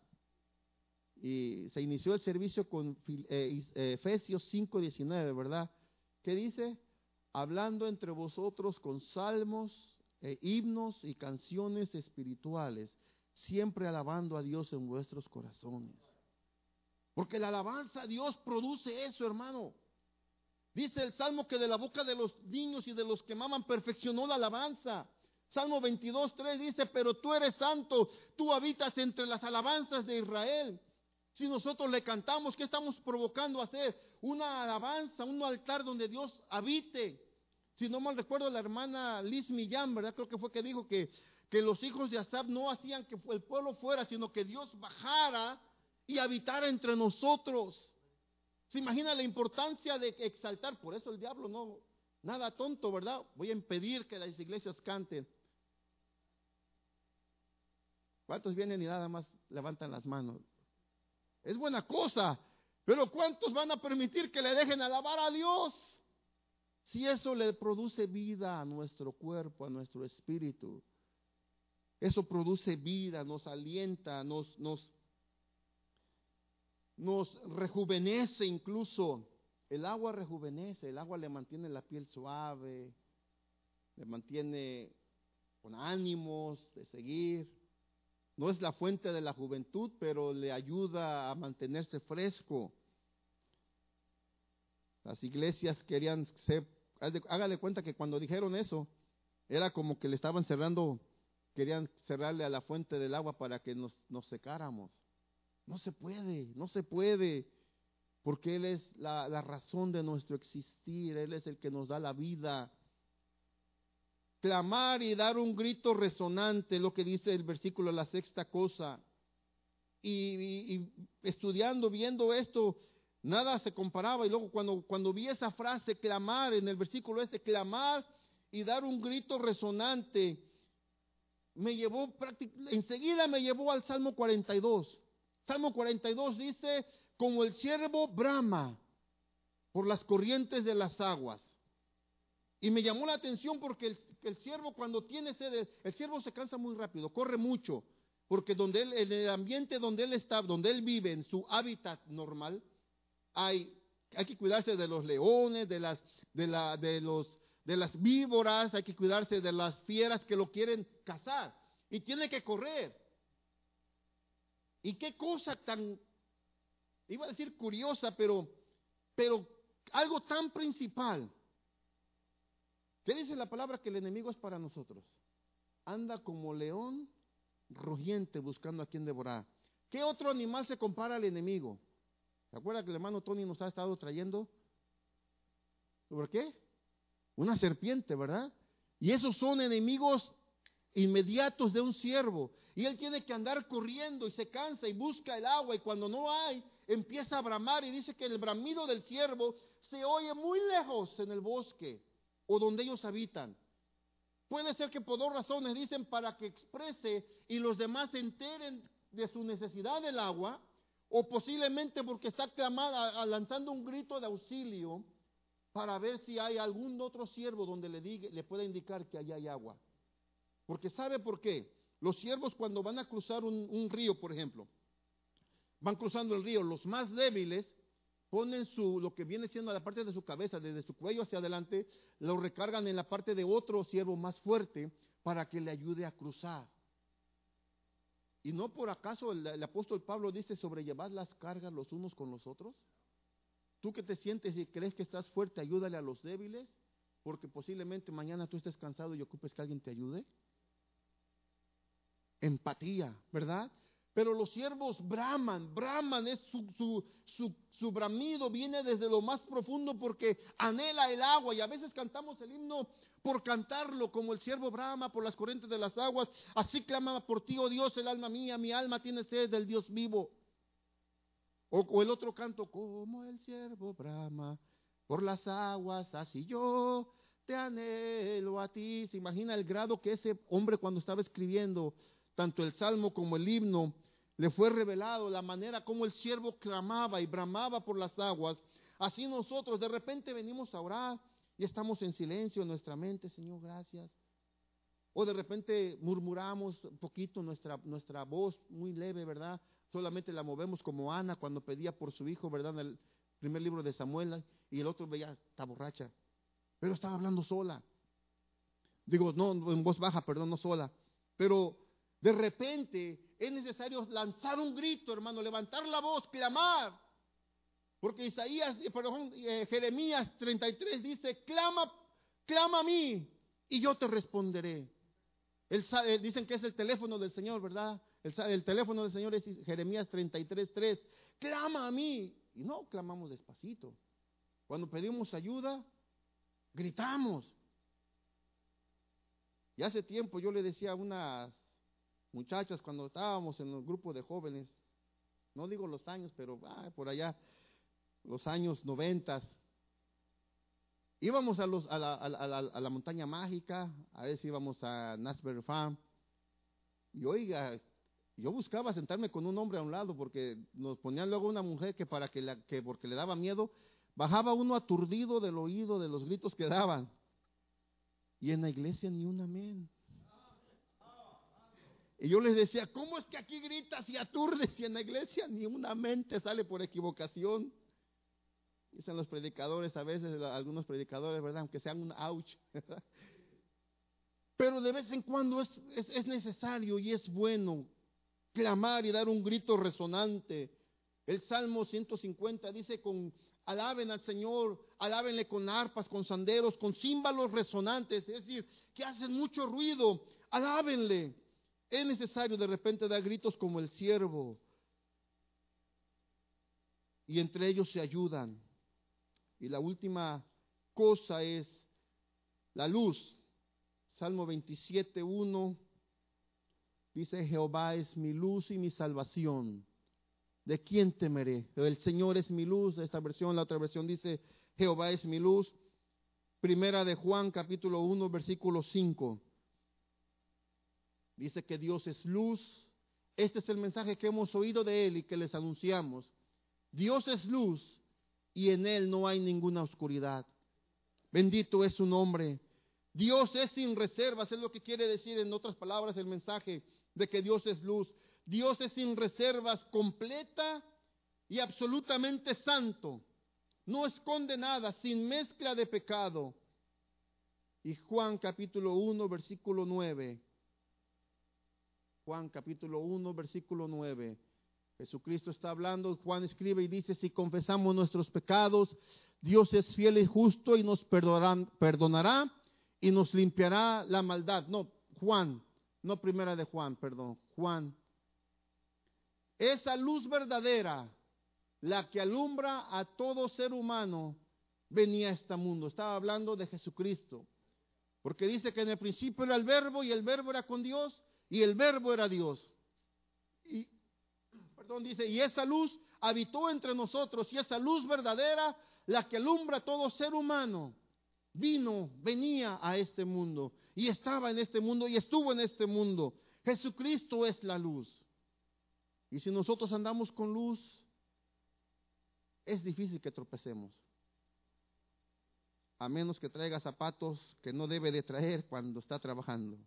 Y se inició el servicio con eh, eh, Efesios 5:19, ¿verdad? ¿Qué dice? Hablando entre vosotros con salmos, e himnos y canciones espirituales siempre alabando a Dios en vuestros corazones. Porque la alabanza a Dios produce eso, hermano. Dice el Salmo que de la boca de los niños y de los que maman perfeccionó la alabanza. Salmo 22, 3 dice, pero tú eres santo, tú habitas entre las alabanzas de Israel. Si nosotros le cantamos, ¿qué estamos provocando a hacer? Una alabanza, un altar donde Dios habite. Si no mal recuerdo, la hermana Liz Millán, ¿verdad? Creo que fue que dijo que que los hijos de Asab no hacían que el pueblo fuera, sino que Dios bajara y habitara entre nosotros. ¿Se imagina la importancia de exaltar? Por eso el diablo no, nada tonto, ¿verdad? Voy a impedir que las iglesias canten. ¿Cuántos vienen y nada más levantan las manos? Es buena cosa, pero ¿cuántos van a permitir que le dejen alabar a Dios? Si eso le produce vida a nuestro cuerpo, a nuestro espíritu. Eso produce vida, nos alienta, nos, nos, nos rejuvenece incluso. El agua rejuvenece, el agua le mantiene la piel suave, le mantiene con ánimos de seguir. No es la fuente de la juventud, pero le ayuda a mantenerse fresco. Las iglesias querían ser, hágale cuenta que cuando dijeron eso, era como que le estaban cerrando querían cerrarle a la fuente del agua para que nos, nos secáramos. No se puede, no se puede, porque Él es la, la razón de nuestro existir, Él es el que nos da la vida. Clamar y dar un grito resonante, lo que dice el versículo, la sexta cosa. Y, estudiando, viendo esto, nada se comparaba. Y luego cuando, cuando vi esa frase, clamar, en el versículo este, clamar y dar un grito resonante, me llevó, enseguida me llevó al Salmo 42. Salmo 42 dice, como el siervo brama por las corrientes de las aguas. Y me llamó la atención porque el, el siervo cuando tiene sed, el siervo se cansa muy rápido, corre mucho, porque donde él, en el ambiente donde él está, donde él vive, en su hábitat normal, hay, hay que cuidarse de los leones, de, las, de, la, de los de las víboras, hay que cuidarse de las fieras que lo quieren cazar. Y tiene que correr. ¿Y qué cosa tan, iba a decir curiosa, pero, pero algo tan principal? ¿Qué dice la palabra que el enemigo es para nosotros? Anda como león rugiente buscando a quien devorar. ¿Qué otro animal se compara al enemigo? ¿Se acuerda que el hermano Tony nos ha estado trayendo? ¿Por qué? Una serpiente, ¿verdad? Y esos son enemigos inmediatos de un siervo. Y él tiene que andar corriendo y se cansa y busca el agua y cuando no hay, empieza a bramar y dice que el bramido del siervo se oye muy lejos en el bosque o donde ellos habitan. Puede ser que por dos razones dicen para que exprese y los demás se enteren de su necesidad del agua o posiblemente porque está clamada, lanzando un grito de auxilio para ver si hay algún otro siervo donde le, diga, le pueda indicar que allá hay agua. Porque sabe por qué. Los siervos cuando van a cruzar un, un río, por ejemplo, van cruzando el río, los más débiles ponen su, lo que viene siendo la parte de su cabeza, desde su cuello hacia adelante, lo recargan en la parte de otro siervo más fuerte para que le ayude a cruzar. ¿Y no por acaso el, apóstol Pablo dice sobrellevar las cargas los unos con los otros? Tú que te sientes y crees que estás fuerte, ayúdale a los débiles, porque posiblemente mañana tú estés cansado y ocupes que alguien te ayude. Empatía, ¿verdad? Pero los siervos braman, braman, es su, su, su, bramido viene desde lo más profundo porque anhela el agua y a veces cantamos el himno por cantarlo como el siervo brama por las corrientes de las aguas, así clama por ti, oh Dios, el alma mía, mi alma tiene sed del Dios vivo. O, o el otro canto, como el siervo brama por las aguas, así yo te anhelo a ti. Se imagina el grado que ese hombre cuando estaba escribiendo tanto el salmo como el himno, le fue revelado la manera como el siervo clamaba y bramaba por las aguas. Así nosotros de repente venimos a orar y estamos en silencio en nuestra mente, Señor, gracias. O de repente murmuramos un poquito nuestra, nuestra voz muy leve, ¿verdad? Solamente la movemos como Ana cuando pedía por su hijo, ¿verdad? En el primer libro de Samuel y el otro veía, está borracha. Pero estaba hablando sola. Digo, no, en voz baja, perdón, no sola. Pero de repente es necesario lanzar un grito, hermano, levantar la voz, clamar. Porque Isaías, eh, perdón, eh, Jeremías 33 dice, clama, clama a mí y yo te responderé. Eh, dicen que es el teléfono del Señor, ¿verdad? El, el teléfono del Señor es Jeremías 33, 3. Clama a mí. Y no clamamos despacito. Cuando pedimos ayuda, gritamos. Y hace tiempo yo le decía a unas muchachas cuando estábamos en el grupo de jóvenes, no digo los años, pero ah, por allá, los años noventas, íbamos a, los, a, la, montaña mágica, a veces íbamos a Nasberry Farm, y oiga, yo buscaba sentarme con un hombre a un lado porque nos ponían luego una mujer que para que, la, que porque le daba miedo, bajaba uno aturdido del oído de los gritos que daban. Y en la iglesia ni un amén. Y yo les decía, ¿cómo es que aquí gritas y aturdes y en la iglesia ni una mente sale por equivocación? Dicen los predicadores, a veces algunos predicadores, ¿verdad? Aunque sean un ouch. Pero de vez en cuando es, es, necesario y es bueno clamar y dar un grito resonante. El Salmo 150 dice con alaben al Señor, alábenle con arpas, con sanderos, con címbalos resonantes, es decir, que hacen mucho ruido, alábenle. Es necesario de repente dar gritos como el siervo. Y entre ellos se ayudan. Y la última cosa es la luz. Salmo 27, 1 dice, Jehová es mi luz y mi salvación. ¿De quién temeré? El Señor es mi luz. Esta versión, la otra versión dice, Jehová es mi luz. Primera de Juan, capítulo 1, versículo 5. Dice que Dios es luz. Este es el mensaje que hemos oído de Él y que les anunciamos. Dios es luz y en Él no hay ninguna oscuridad. Bendito es su nombre. Dios es sin reservas, es lo que quiere decir en otras palabras el mensaje de que Dios es luz. Dios es sin reservas, completa y absolutamente santo. No esconde nada, sin mezcla de pecado. Y Juan capítulo 1, versículo 9 Juan capítulo 1, versículo 9. Jesucristo está hablando, Juan escribe y dice, si confesamos nuestros pecados, Dios es fiel y justo y nos perdonará, y nos limpiará la maldad. No, Juan, no primera de Juan, perdón, Juan. Esa luz verdadera, la que alumbra a todo ser humano, venía a este mundo. Estaba hablando de Jesucristo. Porque dice que en el principio era el verbo y el verbo era con Dios y el verbo era Dios. Y, perdón, dice, y esa luz habitó entre nosotros y esa luz verdadera, la que alumbra todo ser humano, vino, venía a este mundo y estaba en este mundo y estuvo en este mundo. Jesucristo es la luz. Y si nosotros andamos con luz, es difícil que tropecemos. A menos que traiga zapatos que no debe de traer cuando está trabajando.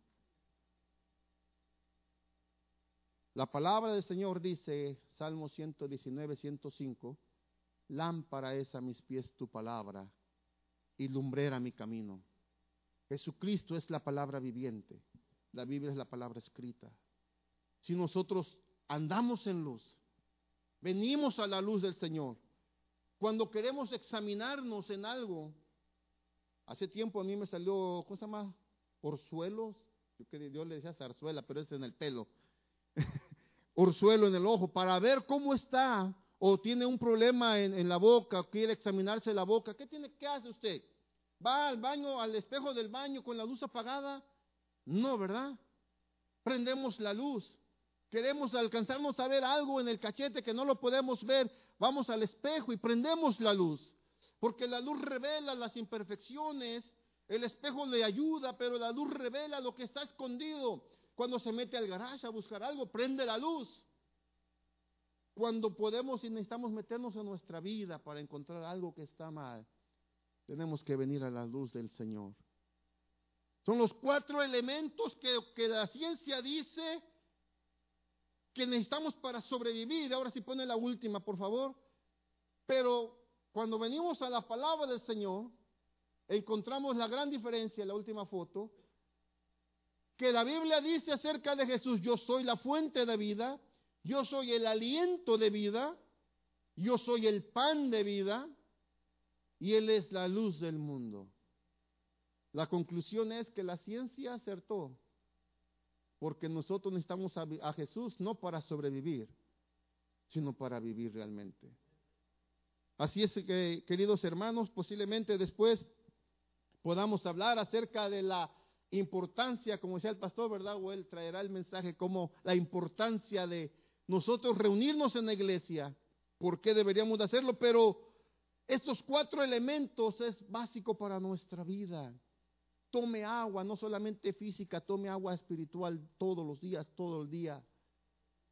La palabra del Señor dice, Salmo 119, 105, lámpara es a mis pies tu palabra y lumbrera mi camino. Jesucristo es la palabra viviente, la Biblia es la palabra escrita. Si nosotros andamos en luz, venimos a la luz del Señor, cuando queremos examinarnos en algo, hace tiempo a mí me salió, ¿cómo se llama? Orzuelos, yo, le decía zarzuela, pero es en el pelo. Orzuelo en el ojo, para ver cómo está, o tiene un problema en, la boca, quiere examinarse la boca. ¿Qué tiene? ¿Qué hace usted? ¿Va al baño, al espejo del baño con la luz apagada? No, ¿verdad? Prendemos la luz. Queremos alcanzarnos a ver algo en el cachete que no lo podemos ver. Vamos al espejo y prendemos la luz. Porque la luz revela las imperfecciones. El espejo le ayuda, pero la luz revela lo que está escondido. Cuando se mete al garaje a buscar algo, prende la luz. Cuando podemos y necesitamos meternos en nuestra vida para encontrar algo que está mal, tenemos que venir a la luz del Señor. Son los cuatro elementos que, que la ciencia dice que necesitamos para sobrevivir. Ahora sí pone la última, por favor. Pero cuando venimos a la palabra del Señor, encontramos la gran diferencia en la última foto, que la Biblia dice acerca de Jesús, yo soy la fuente de vida, yo soy el aliento de vida, yo soy el pan de vida y Él es la luz del mundo. La conclusión es que la ciencia acertó, porque nosotros necesitamos a, Jesús no para sobrevivir, sino para vivir realmente. Así es que, queridos hermanos, posiblemente después podamos hablar acerca de la importancia, como decía el pastor, ¿verdad? O él traerá el mensaje como la importancia de nosotros reunirnos en la iglesia, por qué deberíamos de hacerlo, pero estos cuatro elementos es básico para nuestra vida. Tome agua, no solamente física, tome agua espiritual todos los días, todo el día.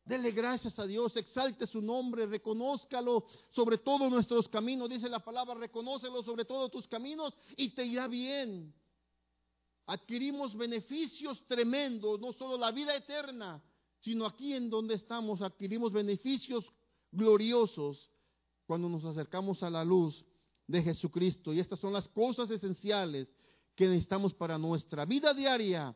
Dele gracias a Dios, exalte su nombre, reconózcalo sobre todos nuestros caminos. Dice la palabra, reconócelo sobre todos tus caminos y te irá bien. Adquirimos beneficios tremendos, no solo la vida eterna, sino aquí en donde estamos adquirimos beneficios gloriosos cuando nos acercamos a la luz de Jesucristo. Y estas son las cosas esenciales que necesitamos para nuestra vida diaria,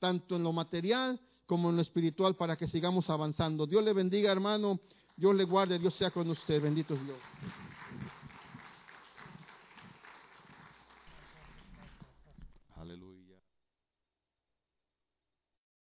tanto en lo material como en lo espiritual, para que sigamos avanzando. Dios le bendiga, hermano. Dios le guarde. Dios sea con usted. Bendito Dios.